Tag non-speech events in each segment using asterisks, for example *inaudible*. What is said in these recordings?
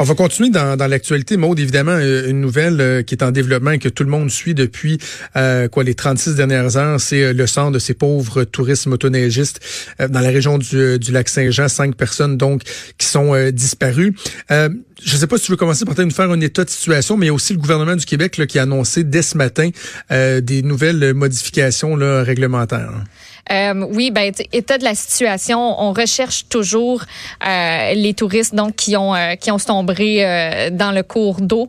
On va continuer dans, dans l'actualité. Maude, évidemment, euh, une nouvelle euh, qui est en développement et que tout le monde suit depuis euh, quoi les 36 dernières heures, c'est le sang de ces pauvres touristes motoneigistes dans la région du, du lac Saint-Jean. Cinq personnes, donc, qui sont disparues. je ne sais pas si tu veux commencer par nous faire un état de situation, mais il y a aussi le gouvernement du Québec là, qui a annoncé dès ce matin des nouvelles modifications là, réglementaires. Euh, oui, ben état de la situation, on recherche toujours euh, les touristes donc qui ont euh, qui ont sombré dans le cours d'eau.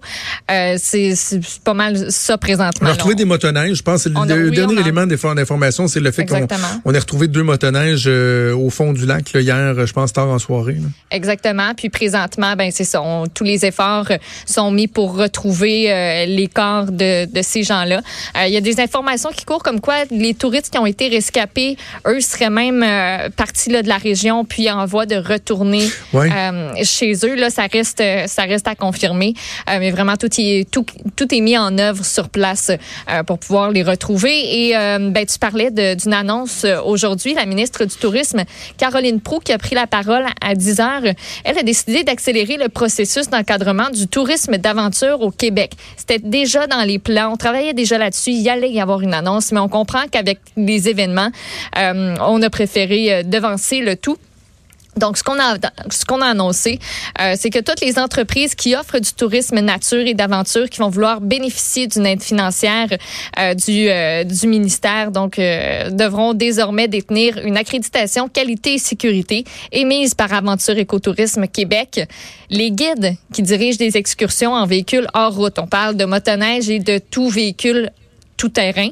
C'est pas mal ça présentement. On a retrouvé des motoneiges. Je pense que le, dernier élément d'information, c'est le fait qu'on on a retrouvé deux motoneiges au fond du lac là, hier, je pense tard en soirée. Là. Exactement. Puis présentement, ben c'est ça. tous les efforts sont mis pour retrouver les corps de, de ces gens-là. Il y a des informations qui courent comme quoi les touristes qui ont été rescapés eux seraient même euh, partis là, de la région puis en voie de retourner euh, chez eux. Là, ça reste, ça reste à confirmer. Euh, mais vraiment, tout, est, tout, tout est mis en œuvre sur place pour pouvoir les retrouver. Et ben, tu parlais d'une annonce aujourd'hui. La ministre du Tourisme, Caroline Proux, qui a pris la parole à 10 heures, elle a décidé d'accélérer le processus d'encadrement du tourisme d'aventure au Québec. C'était déjà dans les plans. On travaillait déjà là-dessus. Il y allait y avoir une annonce, mais on comprend qu'avec les événements, euh, on a préféré euh, devancer le tout. Donc, ce qu'on a, annoncé, euh, c'est que toutes les entreprises qui offrent du tourisme nature et d'aventure, qui vont vouloir bénéficier d'une aide financière du, du ministère, donc devront désormais détenir une accréditation qualité et sécurité émise par Aventure Écotourisme Québec. Les guides qui dirigent des excursions en véhicule hors route, on parle de motoneige et de tout véhicule tout terrain,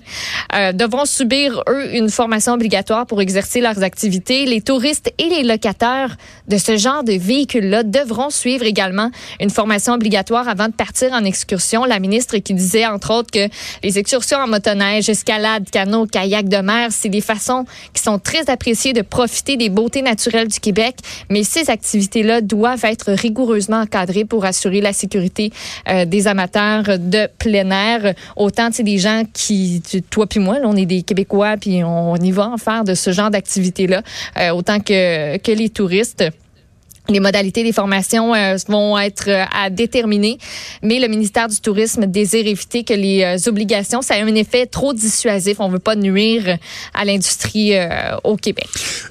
euh, devront subir, eux, une formation obligatoire pour exercer leurs activités. Les touristes et les locataires de ce genre de véhicules-là devront suivre également une formation obligatoire avant de partir en excursion. La ministre qui disait, entre autres, que les excursions en motoneige, escalade, canot, kayak de mer, c'est des façons qui sont très appréciées de profiter des beautés naturelles du Québec, mais ces activités-là doivent être rigoureusement encadrées pour assurer la sécurité euh, des amateurs de plein air. Autant, des gens qui qui, toi puis moi, là, on est des Québécois, puis on, y va en faire de ce genre d'activité-là, euh, autant que, que les touristes. Les modalités des formations euh, vont être euh, à déterminer, mais le ministère du Tourisme désire éviter que les euh, obligations, ça ait un effet trop dissuasif. On veut pas nuire à l'industrie au Québec.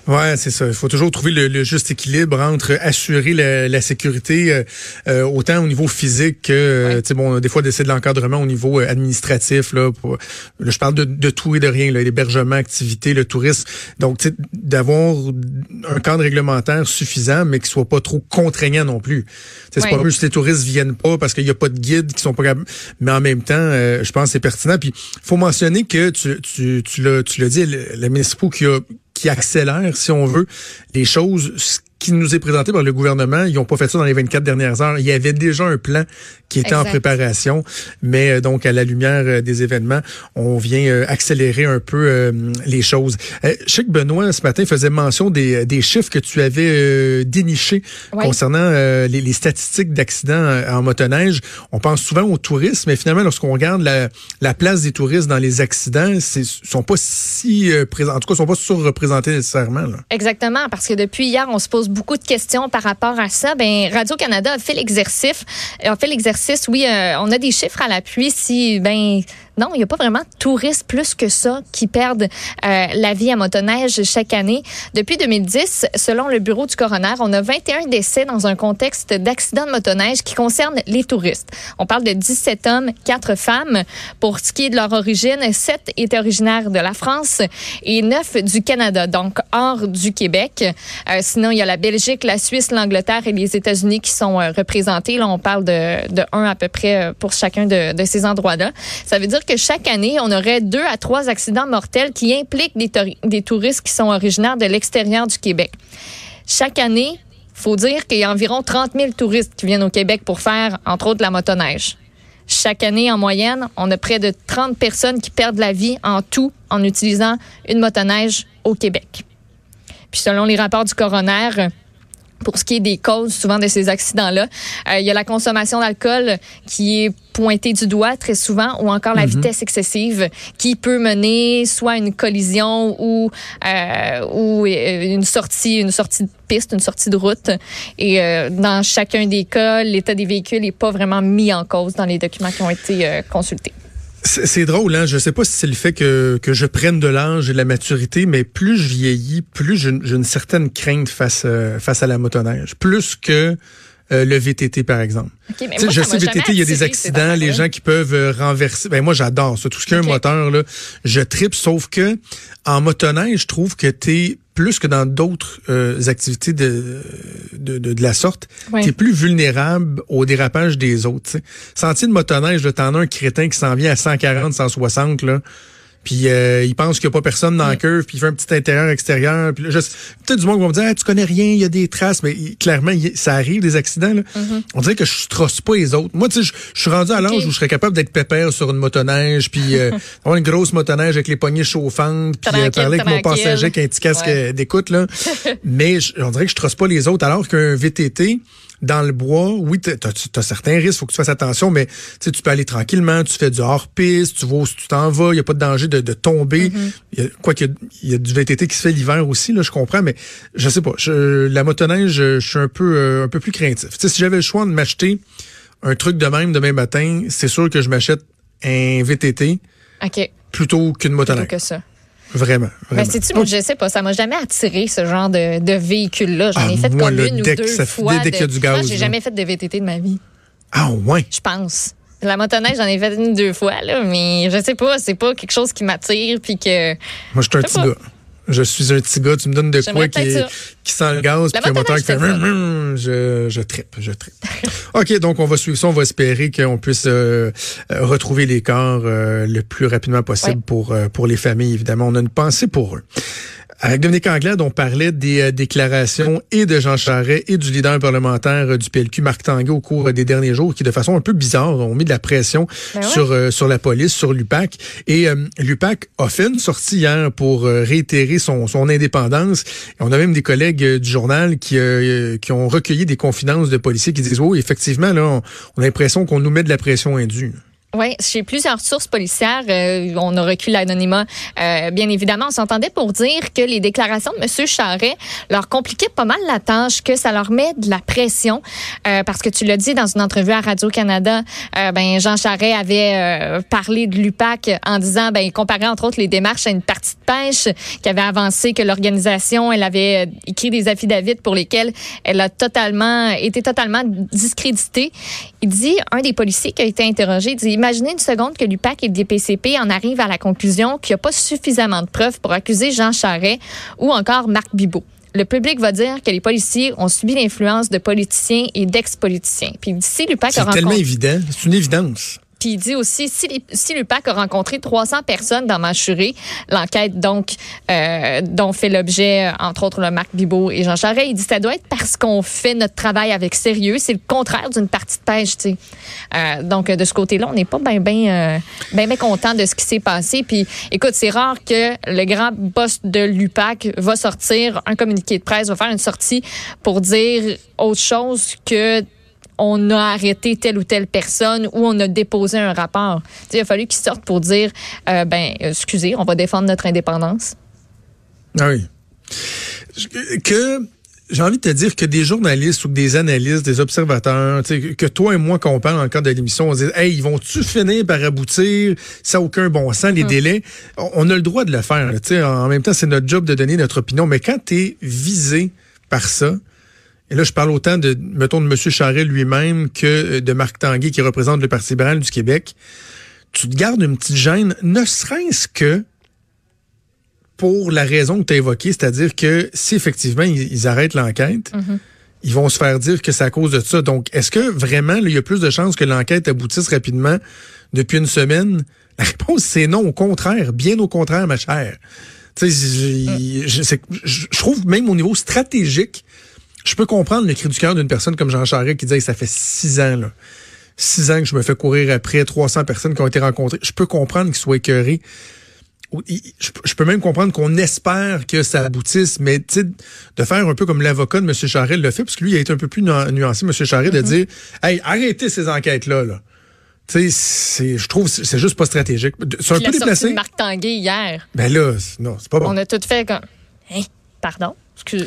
Ouais, c'est ça. Il faut toujours trouver le, juste équilibre entre assurer la, la sécurité autant au niveau physique que, tu sais, bon, des fois d'essayer de l'encadrement au niveau administratif. Là, pour, là, je parle de, de tout et de rien, l'hébergement, activité, le tourisme. Donc, d'avoir un cadre réglementaire suffisant, mais qui soit pas trop contraignant non plus. C'est pas juste les touristes viennent pas parce qu'il y a pas de guides qui sont pas mais en même temps, euh, je pense que c'est pertinent. Puis faut mentionner que tu tu tu l'as tu l'as dit, le, le ministre qui a qui accélère, si on veut, les choses qui nous est présenté par le gouvernement, ils n'ont pas fait ça dans les 24 dernières heures. Il y avait déjà un plan qui était en préparation, mais euh, donc à la lumière euh, des événements, on vient euh, accélérer un peu les choses. je sais que Benoît, ce matin, faisait mention des, des chiffres que tu avais dénichés concernant les, les, statistiques d'accidents en motoneige. On pense souvent aux touristes, mais finalement, lorsqu'on regarde la, la, place des touristes dans les accidents, ils sont pas si présents, en tout cas, sont pas surreprésentés nécessairement. Là. Exactement, parce que depuis hier, on se pose beaucoup de questions par rapport à ça. Ben Radio Canada a fait l'exercice, a fait l'exercice. Oui, euh, on a des chiffres à l'appui. Si ben non, il n'y a pas vraiment de touristes plus que ça qui perdent euh, la vie à motoneige chaque année. Depuis 2010, selon le bureau du coroner, on a 21 décès dans un contexte d'accident de motoneige qui concerne les touristes. On parle de 17 hommes, 4 femmes. Pour ce qui est de leur origine, 7 étaient originaires de la France et 9 du Canada, donc hors du Québec. Euh, sinon, il y a la Belgique, la Suisse, l'Angleterre et les États-Unis qui sont euh, représentés. Là, on parle de, de 1 à peu près pour chacun de, de ces endroits-là. Ça veut dire que chaque année, on aurait deux à trois accidents mortels qui impliquent des, des touristes qui sont originaires de l'extérieur du Québec. Chaque année, faut dire qu'il y a environ 30 000 touristes qui viennent au Québec pour faire, entre autres, la motoneige. Chaque année, en moyenne, on a près de 30 personnes qui perdent la vie en tout en utilisant une motoneige au Québec. Puis selon les rapports du coroner, pour ce qui est des causes souvent de ces accidents-là. Euh, il y a la consommation d'alcool qui est pointée du doigt très souvent ou encore la mhm. vitesse excessive qui peut mener soit à une collision ou euh, ou euh, une sortie une sortie de piste, une sortie de route et euh, dans chacun des cas, l'état des véhicules n'est pas vraiment mis en cause dans les documents qui ont été euh, consultés. C'est drôle, hein? Je sais pas si c'est le fait que, que je prenne de l'âge et de la maturité, mais plus je vieillis, plus j'ai une certaine crainte face, euh, face à la motoneige. Plus que euh, le VTT, par exemple. je sais, VTT, il y a des accidents, les gens qui peuvent euh, renverser. Ben, moi, j'adore ça. Tout ce qui est un moteur, là, je tripe, sauf que en motoneige, je trouve que tu es plus que dans d'autres euh, activités de, de, de, la sorte, tu es plus vulnérable au dérapage des autres. Sentier de motoneige, t'en as un crétin qui s'en vient à 140, 160, là puis euh, il pense qu'il n'y a pas personne dans le curve, puis il fait un petit intérieur extérieur. Puis peut-être du monde qui va me dire tu connais rien, il y a des traces, mais clairement ça arrive des accidents. Là. Mm-hmm. On dirait que je trosse pas les autres. Moi, tu sais, je suis rendu à l'âge où je serais capable d'être pépère sur une motoneige, puis euh, *laughs* avoir une grosse motoneige avec les poignées chauffantes, puis euh, parler avec mon passager avec un petit casque d'écoute là. *laughs* mais on dirait que je trosse pas les autres, alors qu'un VTT dans le bois, oui, tu as, certains risques, faut que tu fasses attention, mais tu peux aller tranquillement, tu fais du hors-piste, tu vois où tu t'en vas, il n'y a pas de danger de, tomber. Mm-hmm. quoi qu'il y, a du VTT qui se fait l'hiver aussi, là, je comprends, mais je sais pas. la motoneige, je, suis un peu euh, un peu plus craintif. si j'avais le choix de m'acheter un truc de même demain matin, c'est sûr que je m'achète un VTT plutôt qu'une motoneige. Plutôt que ça. Vraiment. vraiment. Mais tu moi, je sais pas, ça m'a jamais attiré ce genre de, de véhicule-là. J'en ai ah, fait comme une ou deux ça fois. Dès qu'il y a du gaz. J'ai jamais fait de VTT de ma vie. Ah ouais? Je pense. La motoneige, j'en ai fait une ou deux fois, là, mais je sais pas, c'est pas quelque chose qui m'attire puis que. Moi, je suis un petit gars je suis un petit gars, tu me donnes de quoi qui, qui sent le gaz, puis un moteur qui fait je, je trippe, je trippe. *laughs* OK, donc on va suivre ça, on va espérer qu'on puisse euh, euh, retrouver les corps euh, le plus rapidement possible pour, pour les familles, évidemment. On a une pensée pour eux. Avec Dominique Anglade, on parlait des euh, déclarations et de Jean Charest et du leader parlementaire euh, du PLQ, Marc Tanguay, au cours des derniers jours, qui de façon un peu bizarre ont mis de la pression ben sur euh, sur la police, sur l'UPAC. Et l'UPAC a fait une sortie hier pour réitérer son, son indépendance. Et on a même des collègues du journal qui, qui ont recueilli des confidences de policiers qui disent, oui, effectivement, là, on, on a l'impression qu'on nous met de la pression indue. Oui, chez plusieurs sources policières, euh, on a reculé l'anonymat. Euh, bien évidemment, on s'entendait pour dire que les déclarations de M. Charret leur compliquaient pas mal la tâche, que ça leur met de la pression, euh, parce que tu l'as dit dans une entrevue à Radio-Canada, ben Jean Charret avait parlé de l'UPAC en disant, ben il comparait entre autres les démarches à une partie de pêche, qui avait avancé que l'organisation, elle avait écrit des affidavits pour lesquels elle a totalement été totalement discréditée. Il dit, un des policiers qui a été interrogé, dit Imaginez une seconde que l'UPAC et le DPCP en arrivent à la conclusion qu'il n'y a pas suffisamment de preuves pour accuser Jean Charret ou encore Marc Bibot le public va dire que les policiers ont subi l'influence de politiciens et d'ex-politiciens. Puis d'ici l'UPAC C'est tellement évident, c'est une évidence. Puis il dit aussi, si, si l'UPAC a rencontré 300 personnes dans Machuré, l'enquête donc euh, dont fait l'objet, entre autres, le Marc Bibot et Jean Charest, il dit ça doit être parce qu'on fait notre travail avec sérieux. C'est le contraire d'une partie de pêche, tu sais. Euh, donc, de ce côté-là, on n'est pas bien, bien, bien, bien content de ce qui s'est passé. Puis, écoute, c'est rare que le grand boss de l'UPAC va sortir un communiqué de presse, va faire une sortie pour dire autre chose que on a arrêté telle ou telle personne ou on a déposé un rapport. il a fallu qu'ils sortent pour dire, euh, ben, excusez, on va défendre notre indépendance. Ah oui. Que j'ai envie de te dire que des journalistes ou des analystes, des observateurs, que toi et moi, quand on parle en cadre de l'émission, on se dit Hey, ils vont-tu finir par aboutir? Ça n'a aucun bon sens, les hum. délais. On a le droit de le faire. en même temps, c'est notre job de donner notre opinion. Mais quand tu es visé par ça, et là, je parle autant de, mettons, de M. Charret lui-même que euh, de Marc Tanguay, qui représente le Parti libéral du Québec. Tu te gardes une petite gêne, ne serait-ce que pour la raison que tu as évoquée, c'est-à-dire que si effectivement ils, arrêtent l'enquête, mm-hmm. ils vont se faire dire que c'est à cause de ça. Donc, est-ce que vraiment, il y a plus de chances que l'enquête aboutisse rapidement depuis une semaine? La réponse, c'est non, au contraire, bien au contraire, ma chère. Tu sais, je, je trouve même au niveau stratégique, je peux comprendre le cri du cœur d'une personne comme Jean Charest qui disait ça fait six ans, là. Six ans que je me fais courir après 300 personnes qui ont été rencontrées. Je peux comprendre qu'il soit écœuré. Je peux même comprendre qu'on espère que ça aboutisse, mais de faire un peu comme l'avocat de M. Charest le fait, parce que lui, il a été un peu plus nuancé, M. Charest, de mm-hmm. dire Hey, arrêtez ces enquêtes-là. Là. Tu sais, je trouve c'est juste pas stratégique. C'est un peu déplacé. Marc Tanguay hier. Ben là, non, c'est pas bon. On a tout fait comme. Hein? Pardon?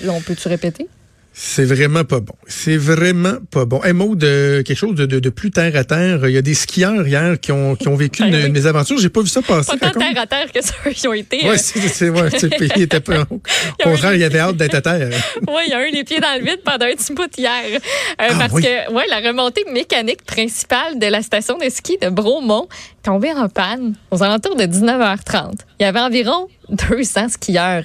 On peut-tu répéter? C'est vraiment pas bon. C'est vraiment pas bon. Un mot de quelque chose de, de, plus terre à terre. Il y a des skieurs hier qui ont, qui ont vécu *laughs* ben une, mésaventure. J'ai pas vu ça passer. Pas tant terre à terre que ceux *laughs* qui ont été. Oui, euh. c'est ouais, le pays était pas. *laughs* Au contraire, il y avait hâte d'être à terre. oui, il y a eu les pieds dans le vide pendant un petit bout hier. Euh, ah, parce que ouais, la remontée mécanique principale de la station de ski de Bromont tombée en panne aux alentours de 19h30. Il y avait environ 200 skieurs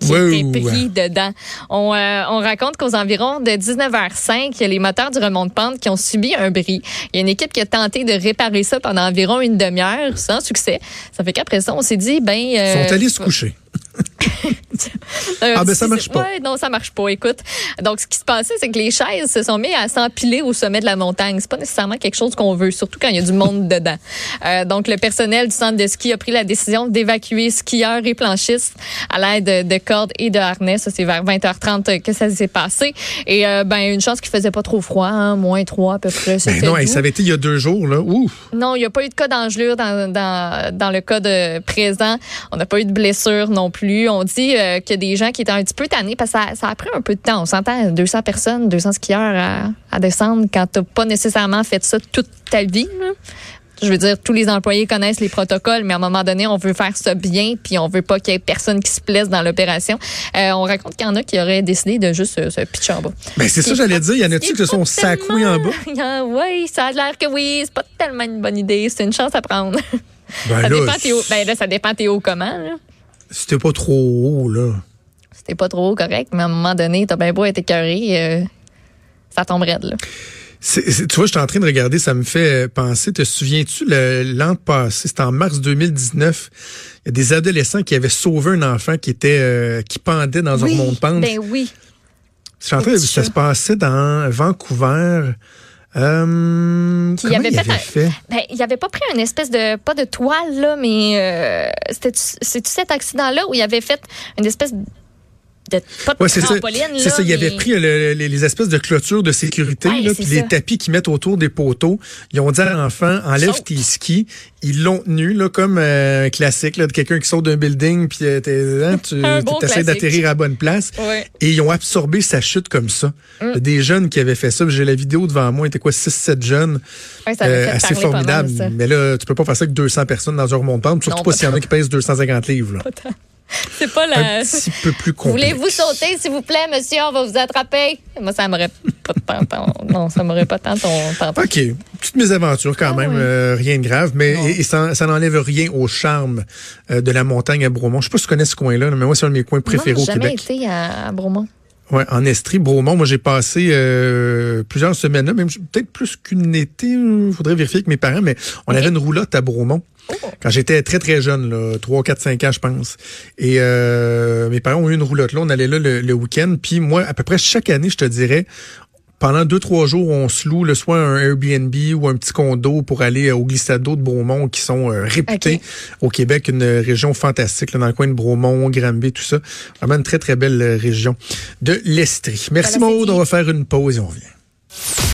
qui étaient pris dedans. On, euh, on raconte qu'aux environs de 19h05, il y a les moteurs du remont de pente qui ont subi un bris. Il y a une équipe qui a tenté de réparer ça pendant environ une demi-heure sans succès. Ça fait qu'après ça, on s'est dit, ben... Euh, Ils sont allés se coucher. *laughs* ah ben ça marche pas. Ouais, non, ça marche pas. Écoute, donc ce qui se passait, c'est que les chaises se sont mis à s'empiler au sommet de la montagne. C'est pas nécessairement quelque chose qu'on veut, surtout quand il y a du monde *laughs* dedans. Euh, donc le personnel du centre de ski a pris la décision d'évacuer skieurs et planchistes à l'aide de cordes et de harnais. Ça c'est vers 20h30 que ça s'est passé. Et euh, ben une chance qu'il faisait pas trop froid, hein, moins 3 à peu près. Ben non, ça avait été il y a deux jours là. Ouf. Non, il n'y a pas eu de cas d'engelure dans, dans, dans le cas de présent. On n'a pas eu de blessure non plus. On dit euh, qu'il y a des gens qui étaient un petit peu tannés parce que ça, a pris un peu de temps. On s'entend 200 personnes, 200 skieurs à, descendre quand tu n'as pas nécessairement fait ça toute ta vie. Je veux dire, tous les employés connaissent les protocoles, mais à un moment donné, on veut faire ça bien, puis on veut pas qu'il y ait personne qui se plaise dans l'opération. Euh, on raconte qu'il y en a qui auraient décidé de juste se, pitcher en bas. Ben c'est ça, j'allais dire. Il y en a-tu qui se sont sacoués en bas? *laughs* oui, ça a l'air que oui. C'est pas tellement une bonne idée. C'est une chance à prendre. Ben ça, dépend Théo, ben là, ça dépend Théo comment. C'était pas trop haut, là. C'était pas trop haut, correct, mais à un moment donné, t'as bien beau être écœuré, euh, ça tombe raide, là. tu vois, je suis en train de regarder, ça me fait penser. Te souviens-tu, l'an passé, c'était en mars 2019, il y a des adolescents qui avaient sauvé un enfant qui était euh, qui pendait dans un monde pente. Ben oui. Je suis en train de, ça se passait dans Vancouver. Euh, il avait, fait, Ben, il avait pas pris une espèce de pas de toile là, mais euh, c'était c'est cet accident là où il avait fait une espèce c'est ça. C'est ça. Il avait pris les, espèces de clôtures de sécurité, puis les tapis qu'ils mettent autour des poteaux. Ils ont dit à l'enfant, enlève tes skis. Ils l'ont tenu, là, comme euh, un classique, là, de quelqu'un qui saute d'un building, puis euh, hein, *laughs* tu essaies d'atterrir à la bonne place. Et ils ont absorbé sa chute comme ça. Mm. Des jeunes qui avaient fait ça. J'ai la vidéo devant moi, il était quoi, 6-7 jeunes. Euh, assez formidable. Mais là, tu peux pas faire ça avec 200 personnes dans un remontant, surtout pas s'il y en a qui pèsent 250 livres. *laughs* C'est pas la. Un petit peu plus compliqué. Voulez-vous sauter, s'il vous plaît, monsieur? On va vous attraper. Moi, ça m'aurait pas tant. Non, ça m'aurait pas tant ton. OK. Toutes mes aventures, quand ah même. Euh, rien de grave. Mais ça, n'enlève rien au charme euh, de la montagne à Bromont. Je sais pas si tu connais ce coin-là, mais moi, c'est un de mes coins préférés au Québec. J'ai jamais été à, Bromont. Ouais, en Estrie, Bromont, moi j'ai passé euh, plusieurs semaines là, même peut-être plus qu'une été, il faudrait vérifier avec mes parents, mais on avait une roulotte à Bromont. Quand j'étais très, très jeune, là, 3, 4, 5 ans, je pense. Et euh, mes parents ont eu une roulotte là. On allait là le, week-end. Puis moi, à peu près chaque année, je te dirais, pendant deux, trois jours, on se loue le soit un Airbnb ou un petit condo pour aller au glissade d'eau de Bromont, qui sont euh, réputés au Québec, une région fantastique, là, dans le coin de Bromont, Granby, tout ça. Vraiment une très, très belle région de l'Estrie. Merci Maud, on va faire une pause et on revient.